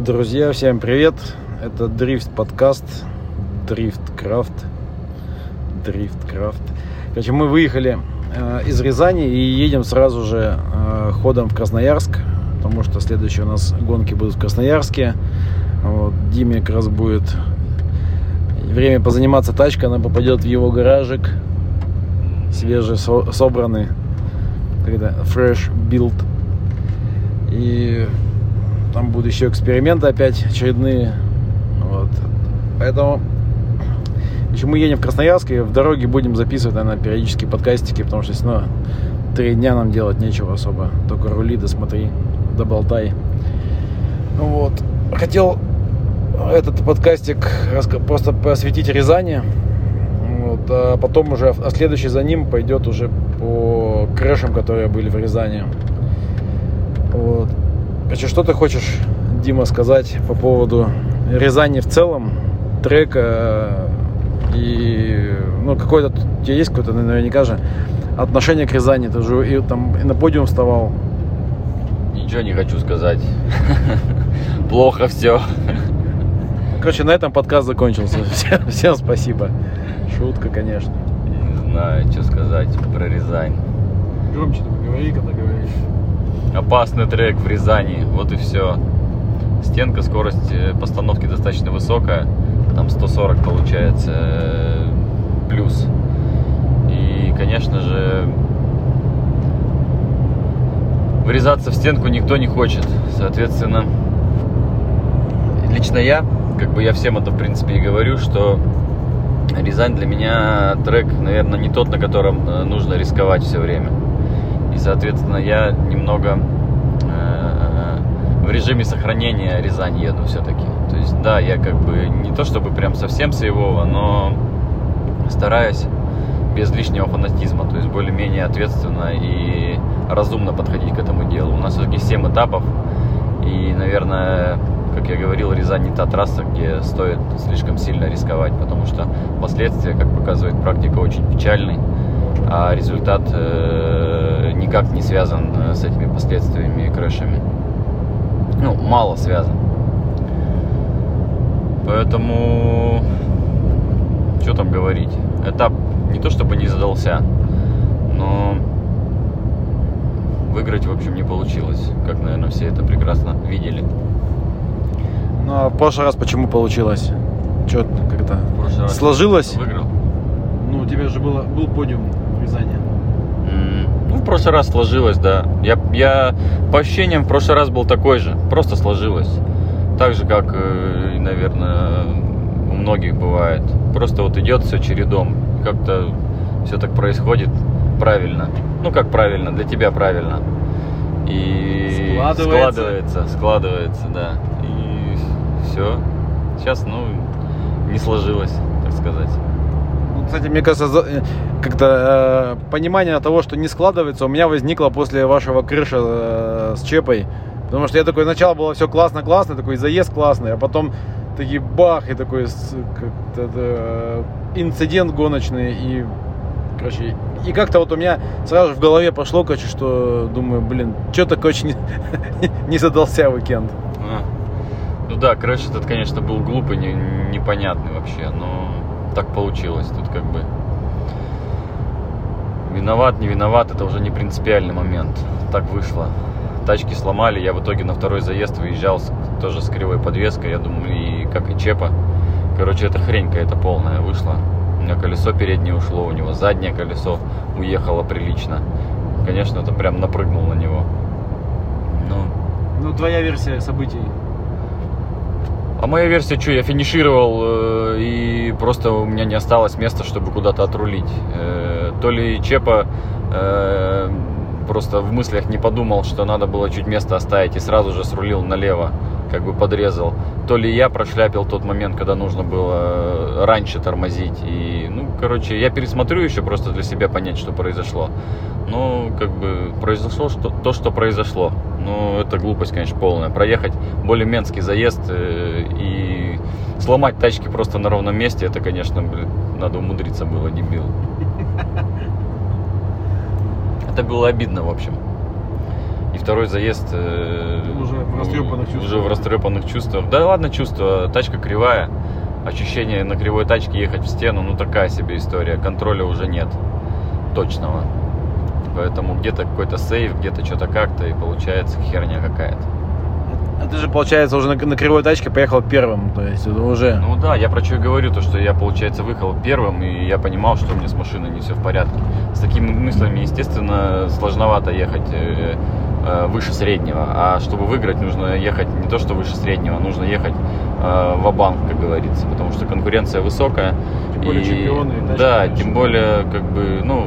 Друзья, всем привет! Это Дрифт подкаст, Дрифт Крафт, Дрифт Крафт. Короче, мы выехали э, из Рязани и едем сразу же э, ходом в Красноярск, потому что следующие у нас гонки будут в Красноярске. Вот, Диме как раз будет время позаниматься тачкой, она попадет в его гаражик, свежий, со- собранный, когда fresh build. И там будут еще эксперименты опять очередные. Вот. Поэтому еще мы едем в Красноярск и в дороге будем записывать, наверное, периодически подкастики, потому что, ну, три дня нам делать нечего особо. Только рули, да смотри, да болтай. Вот. Хотел этот подкастик просто посвятить Рязани. Вот, а потом уже, а следующий за ним пойдет уже по крэшам, которые были в Рязани. Вот. Короче, что ты хочешь, Дима, сказать по поводу Рязани в целом, трека и ну какое-то у тебя есть какое-то наверняка же отношение к Рязани, ты же и там и на подиум вставал. Ничего не хочу сказать. Плохо все. Короче, на этом подкаст закончился. Всем, всем спасибо. Шутка, конечно. Не знаю, что сказать про Рязань. Громче говори, когда говоришь. Опасный трек в Рязани, вот и все. Стенка, скорость э, постановки достаточно высокая. Там 140 получается э, плюс. И, конечно же, врезаться в стенку никто не хочет. Соответственно, лично я, как бы я всем это в принципе и говорю, что Рязань для меня трек, наверное, не тот, на котором э, нужно рисковать все время. И, соответственно, я немного э, в режиме сохранения Рязань еду все-таки. То есть, да, я как бы не то чтобы прям совсем сейвово, но стараюсь без лишнего фанатизма, то есть более-менее ответственно и разумно подходить к этому делу. У нас все-таки 7 этапов, и, наверное, как я говорил, Рязань не та трасса, где стоит слишком сильно рисковать, потому что последствия, как показывает практика, очень печальный, а результат э, никак не связан э, с этими последствиями и крэшами. Ну, мало связан. Поэтому, что там говорить? Этап не то чтобы не задался, но выиграть, в общем, не получилось, как, наверное, все это прекрасно видели. Ну а в прошлый раз почему получилось? Че как-то сложилось? Выиграл. Ну, у тебя же было, был подиум в Рязани. М, Ну, в прошлый раз сложилось, да. Я, я по ощущениям в прошлый раз был такой же. Просто сложилось. Так же, как, э, наверное, у многих бывает. Просто вот идет все чередом. Как-то все так происходит правильно. Ну, как правильно, для тебя правильно. И Складывается. складывается, складывается, да. И все. Сейчас, ну, не сложилось, так сказать. Кстати, мне кажется, э, как-то э, понимание того, что не складывается, у меня возникло после вашего крыша э, с Чепой. Потому что я такой, сначала было все классно-классно, такой заезд классный, а потом такие бах, и такой э, инцидент гоночный, и, короче, и как-то вот у меня сразу в голове пошло, короче, что думаю, блин, что-то, короче, не, не задался уикенд. А. Ну да, крэш этот, конечно, был глупый, не- непонятный вообще, но так получилось. Тут как бы виноват, не виноват, это уже не принципиальный момент. Так вышло. Тачки сломали, я в итоге на второй заезд выезжал с- тоже с кривой подвеской, я думаю, и как и Чепа. Короче, это хрень какая-то полная вышла. У меня колесо переднее ушло, у него заднее колесо уехало прилично. Конечно, это прям напрыгнул на него. Ну, Ну, твоя версия событий. А моя версия, что, я финишировал, э, и просто у меня не осталось места, чтобы куда-то отрулить. Э, то ли Чепа э, просто в мыслях не подумал, что надо было чуть место оставить, и сразу же срулил налево, как бы подрезал. То ли я прошляпил тот момент, когда нужно было э, раньше тормозить. И, ну, короче, я пересмотрю еще просто для себя понять, что произошло. Ну, как бы произошло что, то, что произошло. Ну, это глупость, конечно, полная. Проехать более менский заезд э, и сломать тачки просто на ровном месте, это, конечно, блин, надо умудриться было, дебил. Это было обидно, в общем. И второй заезд э, Уже в растрепанных чувствах. Уже в растрепанных чувствах. Да ладно чувство, тачка кривая. Ощущение на кривой тачке ехать в стену, ну такая себе история. Контроля уже нет точного. Поэтому где-то какой-то сейф, где-то что-то как-то, и получается херня какая-то. А ты же, получается, уже на, на кривой тачке поехал первым, то есть это уже... Ну да, я про что и говорю, то что я, получается, выехал первым, и я понимал, что у меня с машиной не все в порядке. С такими мыслями, естественно, сложновато ехать э, выше среднего. А чтобы выиграть, нужно ехать не то, что выше среднего, нужно ехать э, в банк как говорится, потому что конкуренция высокая. Тем более и, чемпионы, и Да, лучше. тем более, как бы, ну,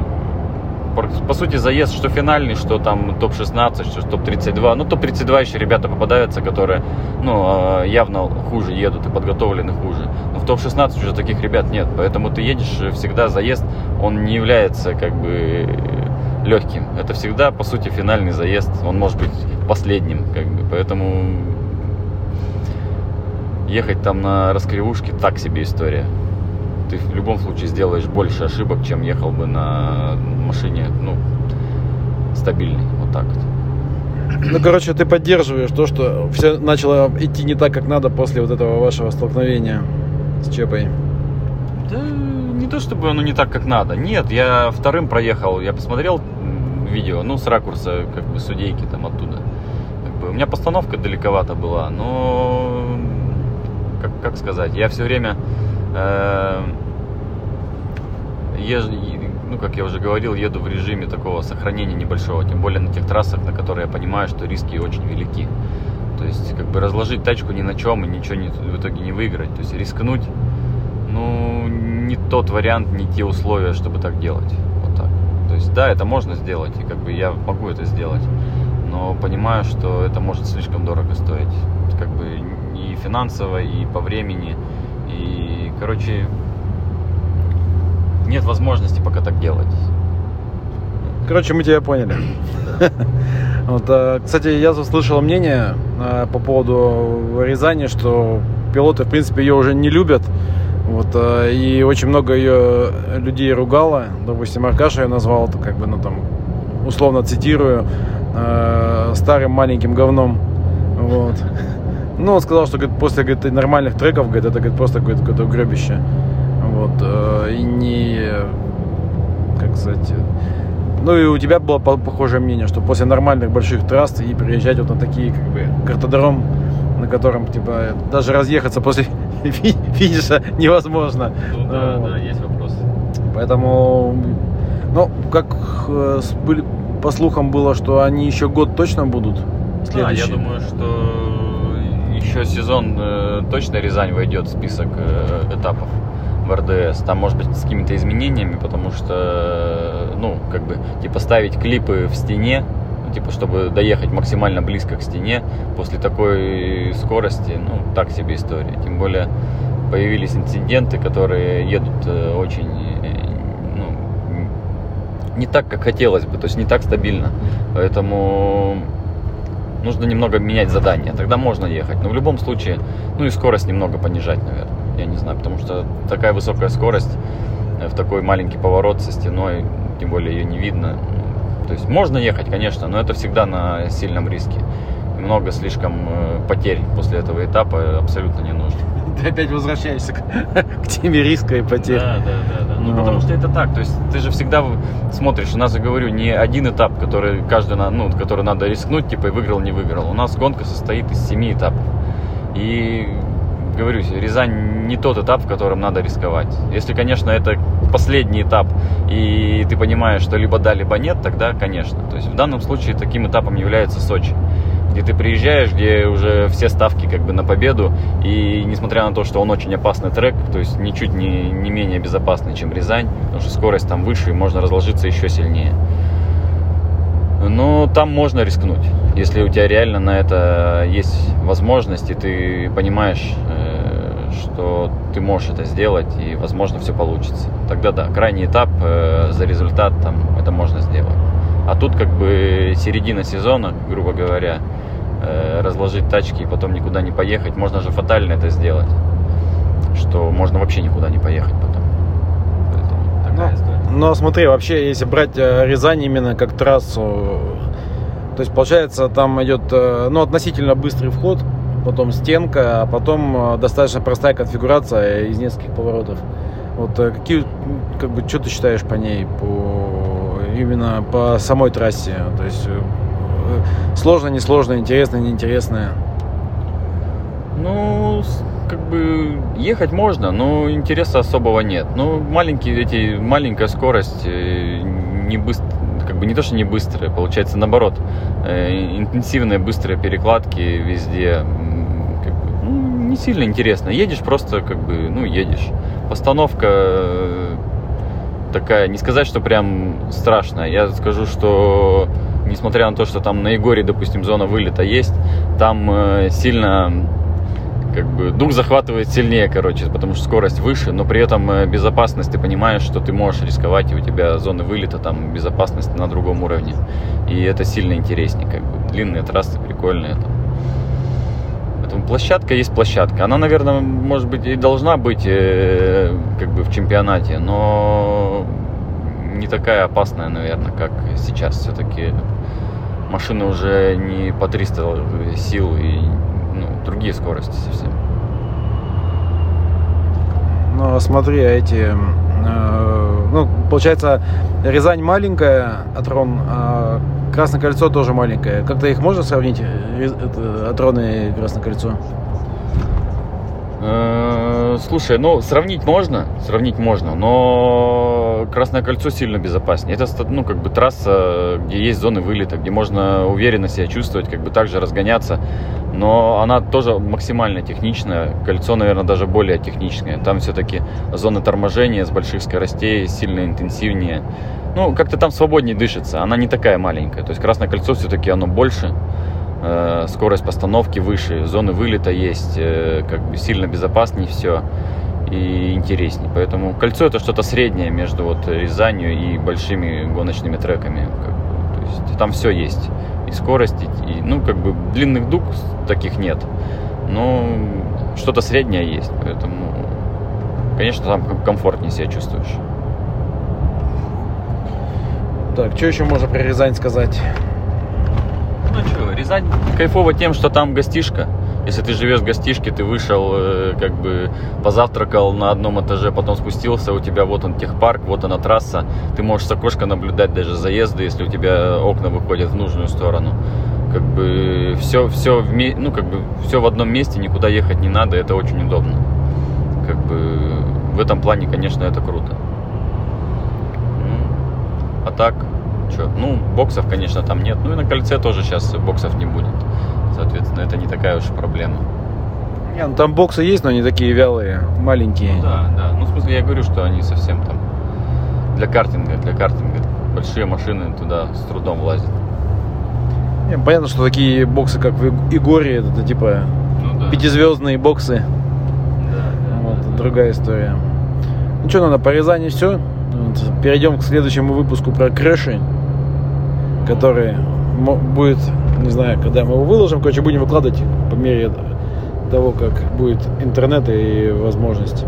по, сути, заезд, что финальный, что там топ-16, что топ-32. Ну, топ-32 еще ребята попадаются, которые, ну, э, явно хуже едут и подготовлены хуже. Но в топ-16 уже таких ребят нет. Поэтому ты едешь э, всегда, заезд, он не является, как бы, легким. Это всегда, по сути, финальный заезд. Он может быть последним, как бы. Поэтому ехать там на раскривушке так себе история. Ты в любом случае сделаешь больше ошибок, чем ехал бы на машине, ну, стабильной, вот так вот. Ну, короче, ты поддерживаешь то, что все начало идти не так, как надо после вот этого вашего столкновения с Чепой. Да не то чтобы оно не так, как надо. Нет, я вторым проехал, я посмотрел видео, ну, с ракурса, как бы, судейки там оттуда. Как бы, у меня постановка далековато была, но, как, как сказать, я все время, э, и- ну, как я уже говорил, еду в режиме такого сохранения небольшого, тем более на тех трассах, на которые я понимаю, что риски очень велики. То есть, как бы разложить тачку ни на чем и ничего не- в итоге не выиграть. То есть, рискнуть ну, не тот вариант, не те условия, чтобы так делать. Вот так. То есть, да, это можно сделать, и как бы я могу это сделать, но понимаю, что это может слишком дорого стоить. Как бы и финансово, и по времени, и, короче, нет возможности пока так делать. Короче, мы тебя поняли. Вот, а, кстати, я заслышал мнение а, по поводу Рязани, что пилоты, в принципе, ее уже не любят. Вот, а, и очень много ее людей ругало. Допустим, Аркаша ее назвал, то как бы, ну там, условно цитирую, а, старым маленьким говном. Вот. Ну, он сказал, что говорит, после говорит, нормальных треков, говорит, это говорит, просто какое-то, какое-то гребище. Вот. э, И не, как сказать, ну и у тебя было по- похожее мнение, что после нормальных больших трасс и приезжать вот на такие, как бы, картодром, на котором, типа, даже разъехаться после фи- финиша невозможно. Ну Вот. есть вопросы. Поэтому, ну, как э, были, по слухам было, что они еще год точно будут Да, следующие. я думаю, что еще сезон э, точно Рязань войдет в список э, этапов в РДС. Там, может быть, с какими-то изменениями, потому что, э, ну, как бы, типа, ставить клипы в стене, типа, чтобы доехать максимально близко к стене после такой скорости, ну, так себе история. Тем более, появились инциденты, которые едут э, очень, э, ну, не так, как хотелось бы, то есть не так стабильно. Поэтому нужно немного менять задание, тогда можно ехать. Но в любом случае, ну и скорость немного понижать, наверное. Я не знаю, потому что такая высокая скорость э, в такой маленький поворот со стеной, тем более ее не видно. То есть можно ехать, конечно, но это всегда на сильном риске. Много слишком э, потерь после этого этапа абсолютно не нужно. Ты опять возвращаешься к, к теме риска и потерь. Да, да, да, да. Ну, Ну. потому что это так. То есть ты же всегда смотришь, у нас, я говорю, не один этап, который каждый, ну, который надо рискнуть, типа, и выиграл, не выиграл. У нас гонка состоит из семи этапов. И говорю, Рязань не тот этап, в котором надо рисковать. Если, конечно, это последний этап, и ты понимаешь, что либо да, либо нет, тогда, конечно. То есть в данном случае таким этапом является Сочи где ты приезжаешь, где уже все ставки как бы на победу, и несмотря на то, что он очень опасный трек, то есть ничуть не, не менее безопасный, чем Рязань, потому что скорость там выше, и можно разложиться еще сильнее. Но там можно рискнуть, если у тебя реально на это есть возможность, и ты понимаешь, что ты можешь это сделать, и, возможно, все получится. Тогда да, крайний этап э, за результат там это можно сделать. А тут как бы середина сезона, грубо говоря, э, разложить тачки и потом никуда не поехать. Можно же фатально это сделать, что можно вообще никуда не поехать потом. Поэтому Ну. Но смотри, вообще, если брать э, Рязань именно как трассу, То есть, получается, там идет э, ну, относительно быстрый вход, потом стенка, а потом э, достаточно простая конфигурация из нескольких поворотов. Вот э, какие, как бы, что ты считаешь по ней, по именно по самой трассе? То есть сложно, несложно, интересно, неинтересно? Ну, как бы ехать можно, но интереса особого нет. Ну, маленькие эти, маленькая скорость, не быстро, как бы не то, что не быстрые, получается наоборот, э, интенсивные быстрые перекладки везде, как бы, ну, не сильно интересно. Едешь просто, как бы, ну, едешь. Постановка э, такая, не сказать, что прям страшная. Я скажу, что несмотря на то, что там на Егоре, допустим, зона вылета есть, там э, сильно как бы дух захватывает сильнее, короче, потому что скорость выше, но при этом э, безопасность, ты понимаешь, что ты можешь рисковать, и у тебя зоны вылета, там безопасность на другом уровне. И это сильно интереснее, как бы. Длинные трассы прикольные. Там. Поэтому площадка есть площадка. Она, наверное, может быть и должна быть э, как бы в чемпионате, но не такая опасная, наверное, как сейчас. Все-таки машины уже не по 300 сил и ну, другие скорости совсем. Ну, смотри, а эти... Э, ну, получается, Рязань маленькая, Атрон, а Красное кольцо тоже маленькое. Как-то их можно сравнить, это, Атрон и Красное кольцо? Э, слушай, ну, сравнить можно, сравнить можно, но Красное кольцо сильно безопаснее. Это, ну, как бы трасса, где есть зоны вылета, где можно уверенно себя чувствовать, как бы также разгоняться но она тоже максимально техничная. Кольцо, наверное, даже более техничное. Там все-таки зона торможения с больших скоростей сильно интенсивнее. Ну, как-то там свободнее дышится. Она не такая маленькая. То есть красное кольцо все-таки оно больше. Э, скорость постановки выше, зоны вылета есть, э, как бы сильно безопаснее все и интереснее. Поэтому кольцо это что-то среднее между вот Рязанью и большими гоночными треками. Как. То есть там все есть и скорость, и, ну, как бы длинных дуг таких нет, но что-то среднее есть, поэтому, конечно, там комфортнее себя чувствуешь. Так, что еще можно про Рязань сказать? Рязань кайфово тем, что там гостишка. Если ты живешь в гостишке, ты вышел, э, как бы позавтракал на одном этаже, потом спустился, у тебя вот он техпарк, вот она трасса. Ты можешь с окошка наблюдать даже заезды, если у тебя окна выходят в нужную сторону. Как бы все, все, в, ну, как бы все в одном месте, никуда ехать не надо, это очень удобно. Как бы в этом плане, конечно, это круто. Ну, а так, что? Ну, боксов, конечно, там нет. Ну и на кольце тоже сейчас боксов не будет. Соответственно, это не такая уж проблема. Не, ну там боксы есть, но они такие вялые, маленькие. Ну, да, да. Ну, в смысле, я говорю, что они совсем там для картинга, для картинга. Большие машины туда с трудом влазят. Не, понятно, что такие боксы, как в Игоре, это, это типа ну, да. пятизвездные боксы. Да, да, вот, да, другая история. Ну что, надо по Рязани все. Вот, перейдем к следующему выпуску про крэши, который будет, не знаю, когда мы его выложим, короче, будем выкладывать по мере того, как будет интернет и возможность.